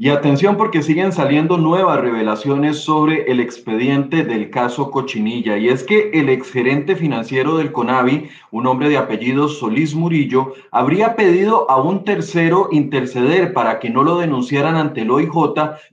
Y atención porque siguen saliendo nuevas revelaciones sobre el expediente del caso Cochinilla. Y es que el exgerente financiero del CONAVI, un hombre de apellido Solís Murillo, habría pedido a un tercero interceder para que no lo denunciaran ante el OIJ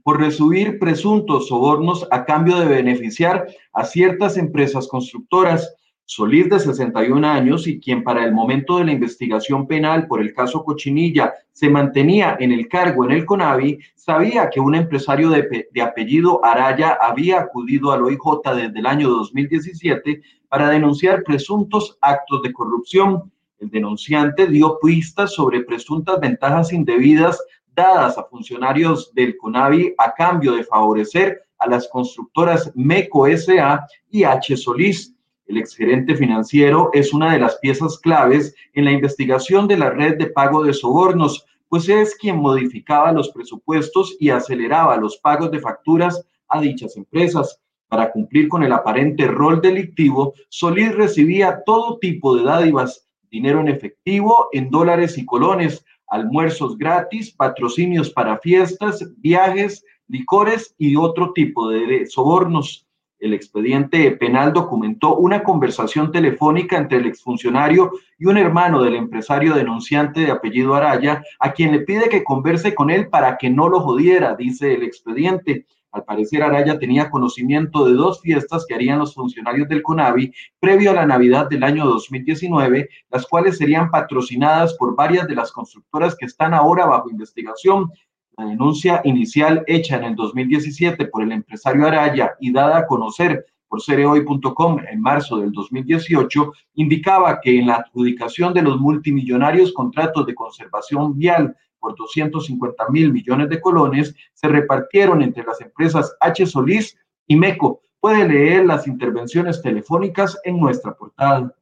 por recibir presuntos sobornos a cambio de beneficiar a ciertas empresas constructoras. Solís, de 61 años y quien para el momento de la investigación penal por el caso Cochinilla se mantenía en el cargo en el CONAVI, sabía que un empresario de, apellido Araya había acudido al OIJ desde el año 2017 para denunciar presuntos actos de corrupción. El denunciante dio pistas sobre presuntas ventajas indebidas dadas a funcionarios del CONAVI a cambio de favorecer a las constructoras MECO SA y H. Solís el exgerente financiero es una de las piezas claves en la investigación de la red de pago de sobornos, pues es quien modificaba los presupuestos y aceleraba los pagos de facturas a dichas empresas. Para cumplir con el aparente rol delictivo, Solís recibía todo tipo de dádivas, dinero en efectivo, en dólares y colones, almuerzos gratis, patrocinios para fiestas, viajes, licores y otro tipo de sobornos el expediente penal documentó una conversación telefónica entre el exfuncionario y un hermano del empresario denunciante de apellido Araya, a quien le pide que converse con él para que no lo jodiera, dice el expediente. Al parecer, Araya tenía conocimiento de dos fiestas que harían los funcionarios del CONAVI previo a la Navidad del año 2019, las cuales serían patrocinadas por varias de las constructoras que están ahora bajo investigación, la denuncia inicial hecha en el 2017 por el empresario Araya y dada a conocer por cereoy.com en marzo del 2018, indicaba que en la adjudicación de los multimillonarios contratos de conservación vial por 250 mil millones de colones se repartieron entre las empresas H. Solís y MECO. Puede leer las intervenciones telefónicas en nuestra portada.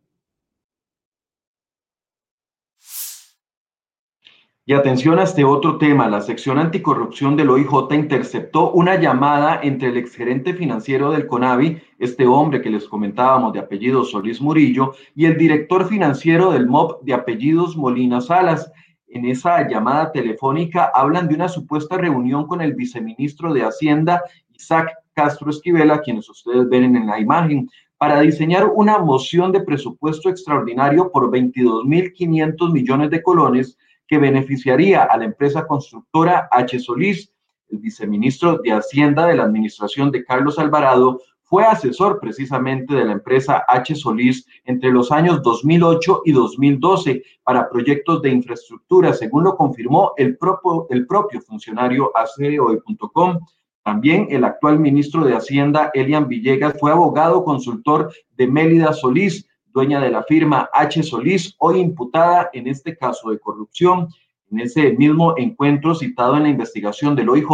Y atención a este otro tema, la sección anticorrupción del OIJ interceptó una llamada entre el exgerente financiero del CONAVI, este hombre que les comentábamos de apellido Solís Murillo, y el director financiero del MOB de apellidos Molina Salas. En esa llamada telefónica hablan de una supuesta reunión con el viceministro de Hacienda, Isaac Castro Esquivel, a quienes ustedes ven en la imagen, para diseñar una moción de presupuesto extraordinario por 22.500 millones de colones que beneficiaría a la empresa constructora H. Solís. El viceministro de Hacienda de la administración de Carlos Alvarado fue asesor precisamente de la empresa H. Solís entre los años 2008 y 2012 para proyectos de infraestructura, según lo confirmó el propio, el propio funcionario acehoy.com. También el actual ministro de Hacienda, Elian Villegas, fue abogado consultor de Mélida Solís, dueña de la firma H. Solís, hoy imputada en este caso de corrupción. En ese mismo encuentro citado en la investigación del OIJ,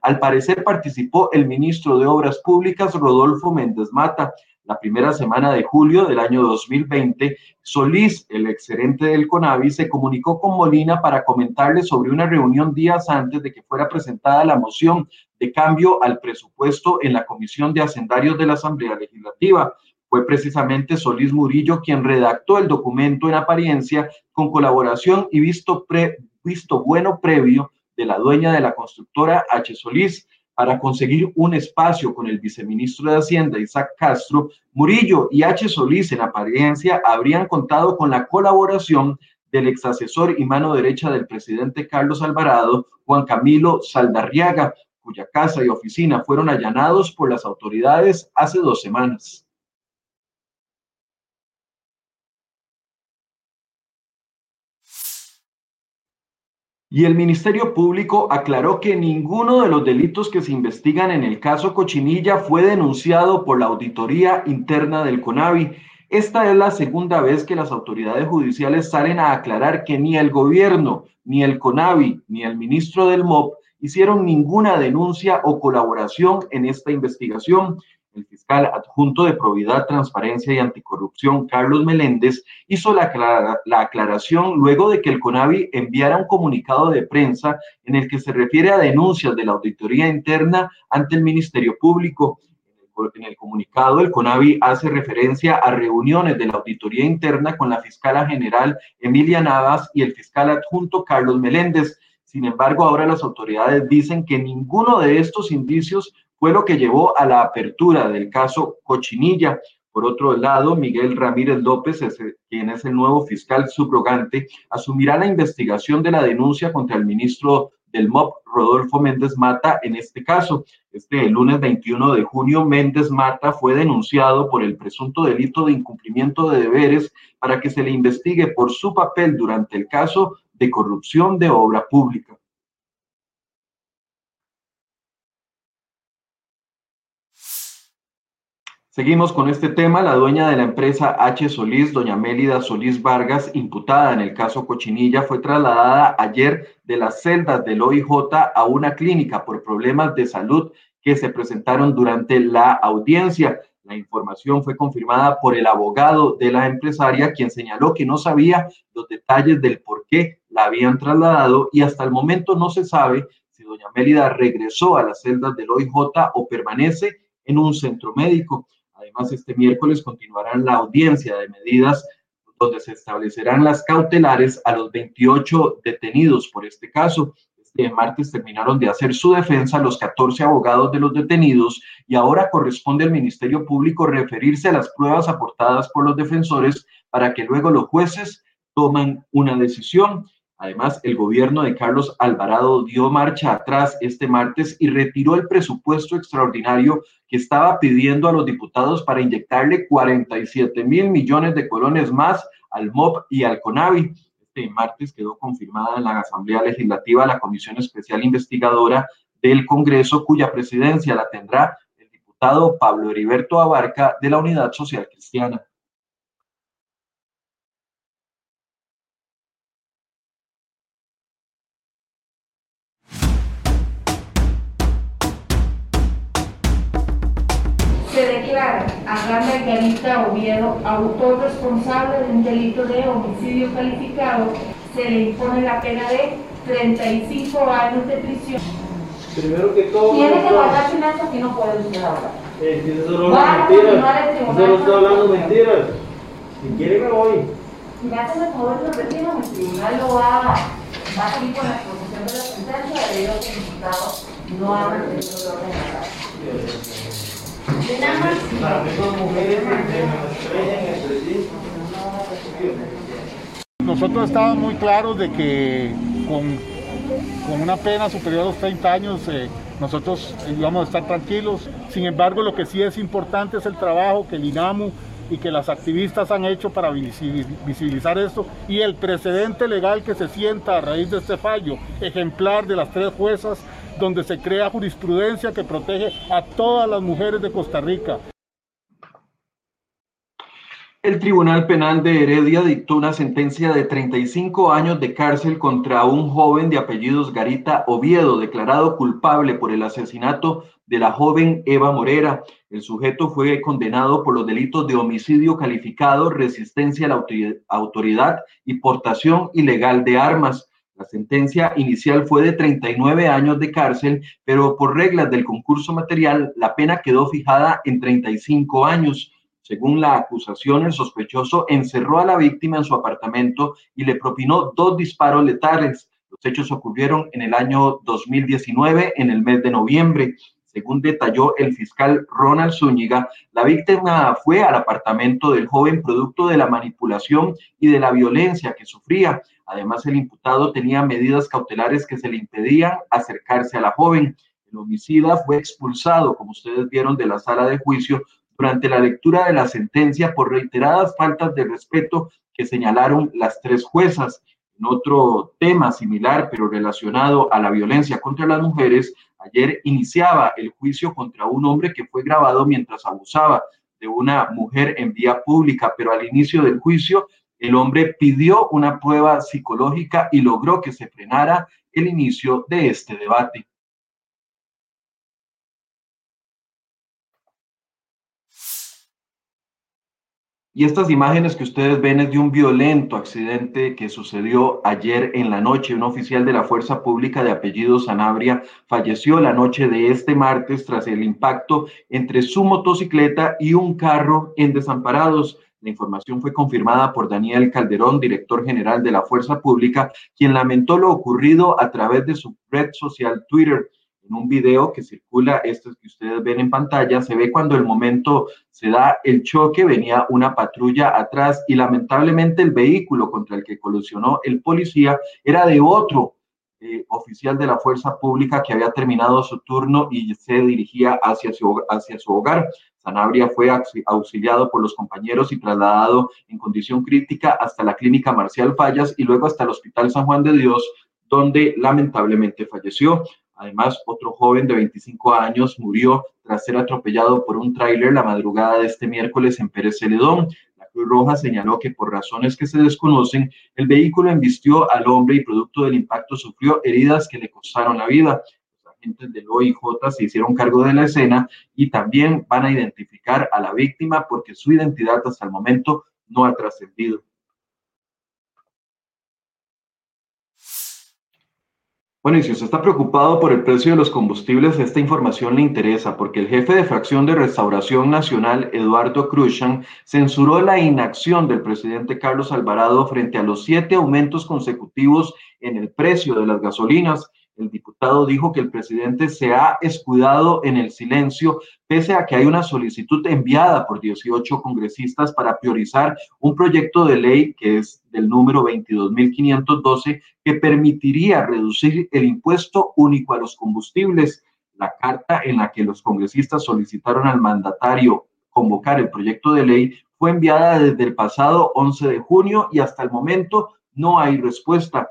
al parecer participó el ministro de Obras Públicas, Rodolfo Méndez Mata. La primera semana de julio del año 2020, Solís, el excelente del CONAVI, se comunicó con Molina para comentarle sobre una reunión días antes de que fuera presentada la moción de cambio al presupuesto en la Comisión de Hacendarios de la Asamblea Legislativa. Fue precisamente Solís Murillo quien redactó el documento en apariencia con colaboración y visto, bueno previo de la dueña de la constructora H. Solís para conseguir un espacio con el viceministro de Hacienda, Isaac Castro, Murillo y H. Solís en apariencia habrían contado con la colaboración del ex asesor y mano derecha del presidente Carlos Alvarado, Juan Camilo Saldarriaga, cuya casa y oficina fueron allanados por las autoridades hace dos semanas. Y el Ministerio Público aclaró que ninguno de los delitos que se investigan en el caso Cochinilla fue denunciado por la auditoría interna del CONAVI. Esta es la segunda vez que las autoridades judiciales salen a aclarar que ni el gobierno, ni el CONAVI, ni el ministro del MOP hicieron ninguna denuncia o colaboración en esta investigación. El fiscal adjunto de Probidad, Transparencia y Anticorrupción, Carlos Meléndez, hizo la, la, aclaración luego de que el CONAVI enviara un comunicado de prensa en el que se refiere a denuncias de la auditoría interna ante el Ministerio Público. En el comunicado, el CONAVI hace referencia a reuniones de la auditoría interna con la fiscala general Emilia Navas y el fiscal adjunto Carlos Meléndez. Sin embargo, ahora las autoridades dicen que ninguno de estos indicios fue lo que llevó a la apertura del caso Cochinilla. Por otro lado, Miguel Ramírez López, quien es el nuevo fiscal subrogante, asumirá la investigación de la denuncia contra el ministro del MOP, Rodolfo Méndez Mata, en este caso. Este lunes 21 de junio, Méndez Mata fue denunciado por el presunto delito de incumplimiento de deberes para que se le investigue por su papel durante el caso de corrupción de obra pública. Seguimos con este tema. La dueña de la empresa H. Solís, doña Mélida Solís Vargas, imputada en el caso Cochinilla, fue trasladada ayer de las celdas del OIJ a una clínica por problemas de salud que se presentaron durante la audiencia. La información fue confirmada por el abogado de la empresaria, quien señaló que no sabía los detalles del por qué la habían trasladado y hasta el momento no se sabe si doña Mélida regresó a las celdas del OIJ o permanece en un centro médico. Además, este miércoles continuarán la audiencia de medidas donde se establecerán las cautelares a los 28 detenidos por este caso. Este martes terminaron de hacer su defensa los 14 abogados de los detenidos y ahora corresponde al Ministerio Público referirse a las pruebas aportadas por los defensores para que luego los jueces tomen una decisión. Además, el gobierno de Carlos Alvarado dio marcha atrás este martes y retiró el presupuesto extraordinario que estaba pidiendo a los diputados para inyectarle 47 mil millones de colones más al MOP y al CONAVI. Este martes quedó confirmada en la Asamblea Legislativa la Comisión Especial Investigadora del Congreso, cuya presidencia la tendrá el diputado Pablo Heriberto Abarca de la Unidad Social Cristiana. A Margarita Oviedo, autor responsable de un delito de homicidio calificado, se le impone la pena de 35 años de prisión. Primero que todo... Tiene que guardar silencio que no puede usted hablar. Eh, si solo habla mentiras. Solo está hablando mentiras. Si quiere me voy. Si me hace el favor lo retiro, el tribunal lo va, va a seguir con la exposición de la sentencia debido a que el imputado no ha retenido el orden de nosotros estábamos muy claros de que con, con una pena superior a los 30 años eh, nosotros íbamos a estar tranquilos. Sin embargo, lo que sí es importante es el trabajo que el INAMU y que las activistas han hecho para visibilizar esto y el precedente legal que se sienta a raíz de este fallo, ejemplar de las tres juezas donde se crea jurisprudencia que protege a todas las mujeres de Costa Rica. El Tribunal Penal de Heredia dictó una sentencia de 35 años de cárcel contra un joven de apellidos Garita Oviedo, declarado culpable por el asesinato de la joven Eva Morera. El sujeto fue condenado por los delitos de homicidio calificado, resistencia a la autoridad y portación ilegal de armas. La sentencia inicial fue de 39 años de cárcel, pero por reglas del concurso material, la pena quedó fijada en 35 años. Según la acusación, el sospechoso encerró a la víctima en su apartamento y le propinó dos disparos letales. Los hechos ocurrieron en el año 2019, en el mes de noviembre. Según detalló el fiscal Ronald Zúñiga, la víctima fue al apartamento del joven producto de la manipulación y de la violencia que sufría. Además, el imputado tenía medidas cautelares que se le impedían acercarse a la joven. El homicida fue expulsado, como ustedes vieron, de la sala de juicio durante la lectura de la sentencia por reiteradas faltas de respeto que señalaron las tres juezas. En otro tema similar, pero relacionado a la violencia contra las mujeres, ayer iniciaba el juicio contra un hombre que fue grabado mientras abusaba de una mujer en vía pública, pero al inicio del juicio el hombre pidió una prueba psicológica y logró que se frenara el inicio de este debate. Y estas imágenes que ustedes ven es de un violento accidente que sucedió ayer en la noche. Un oficial de la Fuerza Pública de apellido Sanabria falleció la noche de este martes tras el impacto entre su motocicleta y un carro en desamparados. La información fue confirmada por Daniel Calderón, director general de la Fuerza Pública, quien lamentó lo ocurrido a través de su red social Twitter en un video que circula, esto que ustedes ven en pantalla, se ve cuando el momento se da el choque, venía una patrulla atrás y lamentablemente el vehículo contra el que colisionó el policía era de otro eh, oficial de la fuerza pública que había terminado su turno y se dirigía hacia su, hacia su hogar. Sanabria fue auxiliado por los compañeros y trasladado en condición crítica hasta la clínica Marcial Fallas y luego hasta el Hospital San Juan de Dios, donde lamentablemente falleció. Además, otro joven de 25 años murió tras ser atropellado por un tráiler la madrugada de este miércoles en Pérez Celedón. La Cruz Roja señaló que por razones que se desconocen, el vehículo embistió al hombre y producto del impacto sufrió heridas que le costaron la vida. Los agentes del OIJ se hicieron cargo de la escena y también van a identificar a la víctima porque su identidad hasta el momento no ha trascendido. Bueno, y si usted está preocupado por el precio de los combustibles, esta información le interesa porque el jefe de fracción de Restauración Nacional, Eduardo Cruzan, censuró la inacción del presidente Carlos Alvarado frente a los siete aumentos consecutivos en el precio de las gasolinas el diputado dijo que el presidente se ha escudado en el silencio, pese a que hay una solicitud enviada por 18 congresistas para priorizar un proyecto de ley que es del número 22.512 que permitiría reducir el impuesto único a los combustibles. La carta en la que los congresistas solicitaron al mandatario convocar el proyecto de ley fue enviada desde el pasado 11 de junio y hasta el momento no hay respuesta.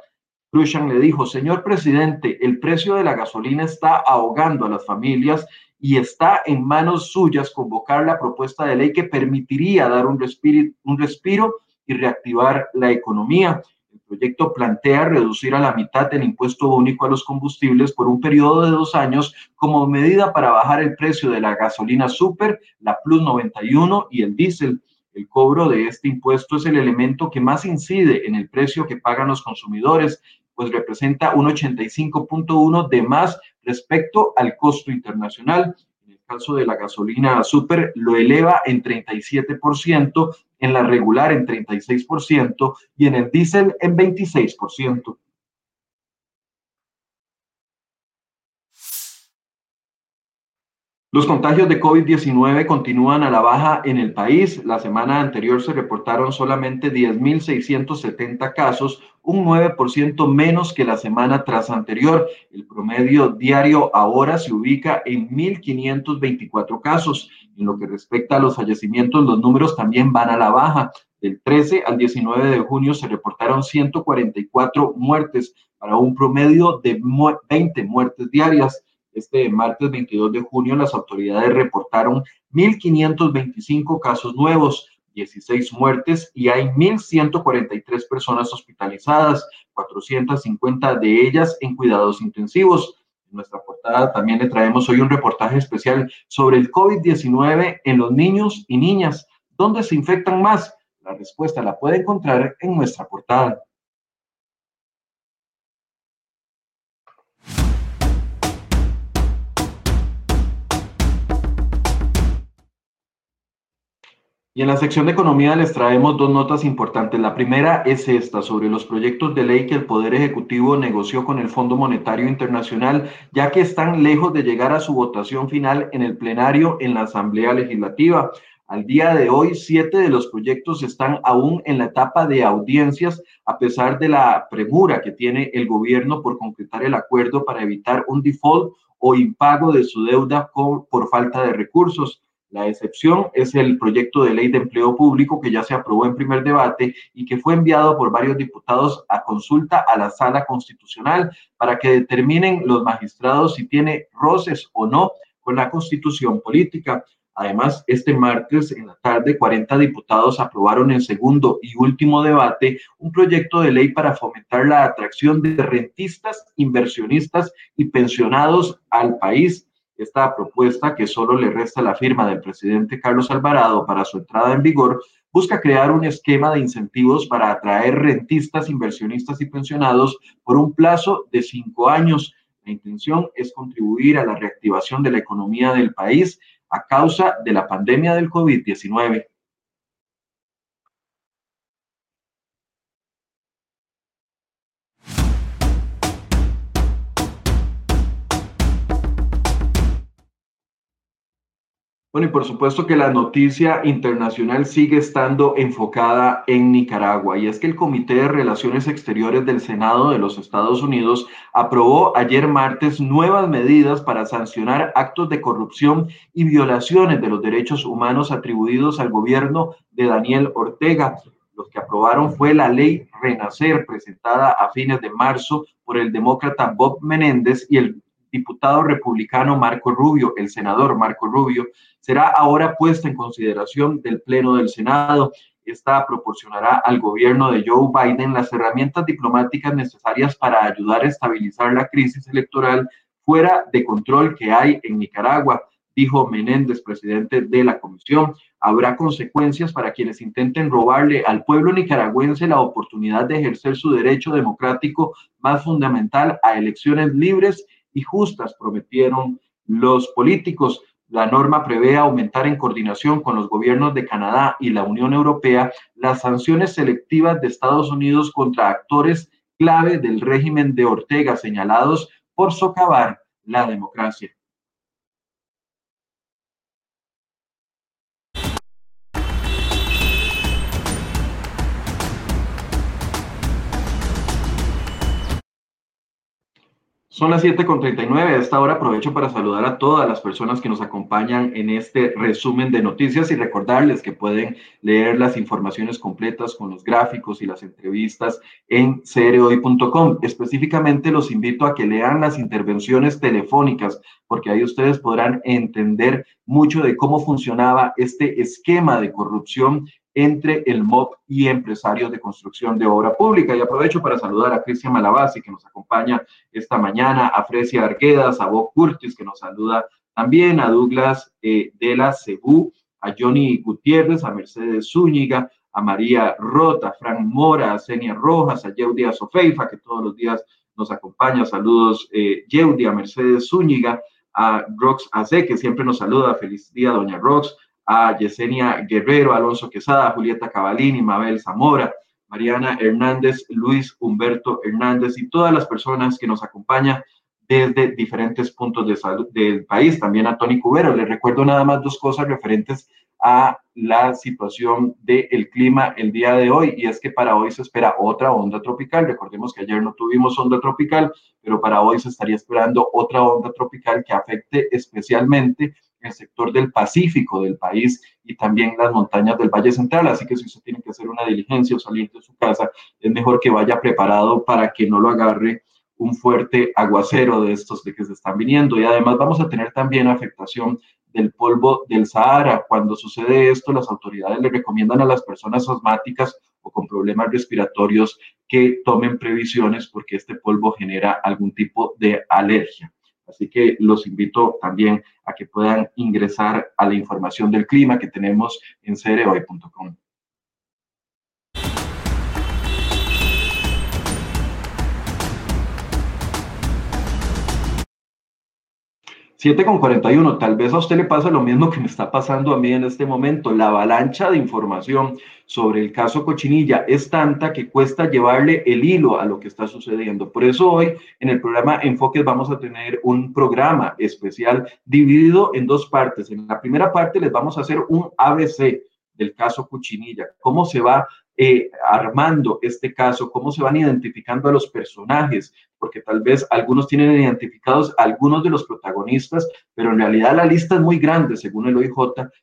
Cruzan le dijo, señor presidente, el precio de la gasolina está ahogando a las familias y está en manos suyas convocar la propuesta de ley que permitiría dar un respiro, un respiro y reactivar la economía. El proyecto plantea reducir a la mitad el impuesto único a los combustibles por un periodo de dos años como medida para bajar el precio de la gasolina super, la Plus 91 y el diésel. El cobro de este impuesto es el elemento que más incide en el precio que pagan los consumidores, pues representa un 85.1 de más respecto al costo internacional. En el caso de la gasolina super, lo eleva en 37%, en la regular en 36% y en el diésel en 26%. Los contagios de COVID-19 continúan a la baja en el país. La semana anterior se reportaron solamente 10.670 casos, un 9% menos que la semana tras anterior. El promedio diario ahora se ubica en 1.524 casos. En lo que respecta a los fallecimientos, los números también van a la baja. Del 13 al 19 de junio se reportaron 144 muertes para un promedio de 20 muertes diarias. Este martes 22 de junio las autoridades reportaron 1.525 casos nuevos, 16 muertes y hay 1.143 personas hospitalizadas, 450 de ellas en cuidados intensivos. En nuestra portada también le traemos hoy un reportaje especial sobre el COVID-19 en los niños y niñas. ¿Dónde se infectan más? La respuesta la puede encontrar en nuestra portada. Y en la sección de economía les traemos dos notas importantes. La primera es esta, sobre los proyectos de ley que el Poder Ejecutivo negoció con el Fondo Monetario Internacional, ya que están lejos de llegar a su votación final en el plenario en la Asamblea Legislativa. Al día de hoy, siete de los proyectos están aún en la etapa de audiencias, a pesar de la premura que tiene el gobierno por concretar el acuerdo para evitar un default o impago de su deuda por falta de recursos. La excepción es el proyecto de ley de empleo público que ya se aprobó en primer debate y que fue enviado por varios diputados a consulta a la sala constitucional para que determinen los magistrados si tiene roces o no con la constitución política. Además, este martes en la tarde, 40 diputados aprobaron en segundo y último debate un proyecto de ley para fomentar la atracción de rentistas, inversionistas y pensionados al país esta propuesta, que solo le resta la firma del presidente Carlos Alvarado para su entrada en vigor, busca crear un esquema de incentivos para atraer rentistas, inversionistas y pensionados por un plazo de cinco años. La intención es contribuir a la reactivación de la economía del país a causa de la pandemia del COVID-19. Bueno, y por supuesto que la noticia internacional sigue estando enfocada en Nicaragua, y es que el Comité de Relaciones Exteriores del Senado de los Estados Unidos aprobó ayer martes nuevas medidas para sancionar actos de corrupción y violaciones de los derechos humanos atribuidos al gobierno de Daniel Ortega. Los que aprobaron fue la ley Renacer, presentada a fines de marzo por el demócrata Bob Menéndez y el diputado republicano Marco Rubio, el senador Marco Rubio, será ahora puesta en consideración del Pleno del Senado. Esta proporcionará al gobierno de Joe Biden las herramientas diplomáticas necesarias para ayudar a estabilizar la crisis electoral fuera de control que hay en Nicaragua, dijo Menéndez, presidente de la comisión. Habrá consecuencias para quienes intenten robarle al pueblo nicaragüense la oportunidad de ejercer su derecho democrático más fundamental a elecciones libres y justas, prometieron los políticos. La norma prevé aumentar en coordinación con los gobiernos de Canadá y la Unión Europea las sanciones selectivas de Estados Unidos contra actores clave del régimen de Ortega señalados por socavar la democracia. Son las 7.39. A esta hora aprovecho para saludar a todas las personas que nos acompañan en este resumen de noticias y recordarles que pueden leer las informaciones completas con los gráficos y las entrevistas en cereoy.com. Específicamente los invito a que lean las intervenciones telefónicas porque ahí ustedes podrán entender mucho de cómo funcionaba este esquema de corrupción entre el MOP y empresarios de construcción de obra pública. Y aprovecho para saludar a Cristian Malabasi, que nos acompaña esta mañana, a Frecia Arquedas, a Bob Curtis, que nos saluda también, a Douglas eh, de la Cebú, a Johnny Gutiérrez, a Mercedes Zúñiga, a María Rota, a Frank Mora, a Senia Rojas, a Yeudia Sofeifa, que todos los días nos acompaña. Saludos, eh, Yeudia, Mercedes Zúñiga, a Rox Ace, que siempre nos saluda. Feliz día, doña Rox a Yesenia Guerrero, Alonso Quesada, Julieta Cavalini, Mabel Zamora, Mariana Hernández, Luis Humberto Hernández y todas las personas que nos acompañan desde diferentes puntos de salud del país, también a Tony Cubero. Les recuerdo nada más dos cosas referentes a la situación del clima el día de hoy y es que para hoy se espera otra onda tropical. Recordemos que ayer no tuvimos onda tropical, pero para hoy se estaría esperando otra onda tropical que afecte especialmente el sector del Pacífico del país y también las montañas del Valle Central. Así que si usted tiene que hacer una diligencia o salir de su casa, es mejor que vaya preparado para que no lo agarre un fuerte aguacero de estos de que se están viniendo. Y además vamos a tener también afectación del polvo del Sahara. Cuando sucede esto, las autoridades le recomiendan a las personas asmáticas o con problemas respiratorios que tomen previsiones porque este polvo genera algún tipo de alergia. Así que los invito también a que puedan ingresar a la información del clima que tenemos en cereoy.com. 7 con 41, tal vez a usted le pasa lo mismo que me está pasando a mí en este momento. La avalancha de información sobre el caso Cochinilla es tanta que cuesta llevarle el hilo a lo que está sucediendo. Por eso hoy en el programa Enfoques vamos a tener un programa especial dividido en dos partes. En la primera parte les vamos a hacer un ABC del caso Cochinilla, cómo se va eh, armando este caso, cómo se van identificando a los personajes, porque tal vez algunos tienen identificados algunos de los protagonistas, pero en realidad la lista es muy grande, según el OIJ,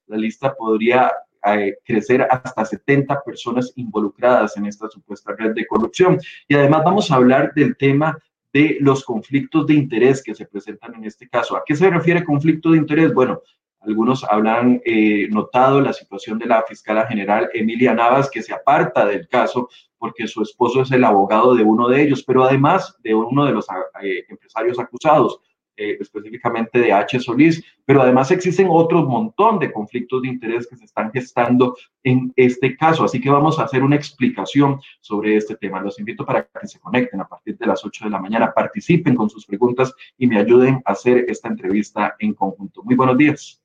la lista podría eh, crecer hasta 70 personas involucradas en esta supuesta red de corrupción. Y además vamos a hablar del tema de los conflictos de interés que se presentan en este caso. ¿A qué se refiere conflicto de interés? Bueno, algunos habrán eh, notado la situación de la fiscala general Emilia Navas, que se aparta del caso porque su esposo es el abogado de uno de ellos, pero además de uno de los eh, empresarios acusados. eh, específicamente de H. Solís, pero además existen otros montón de conflictos de interés que se están gestando en este caso. Así que vamos a hacer una explicación sobre este tema. Los invito para que se conecten a partir de las 8 de la mañana, participen con sus preguntas y me ayuden a hacer esta entrevista en conjunto. Muy buenos días.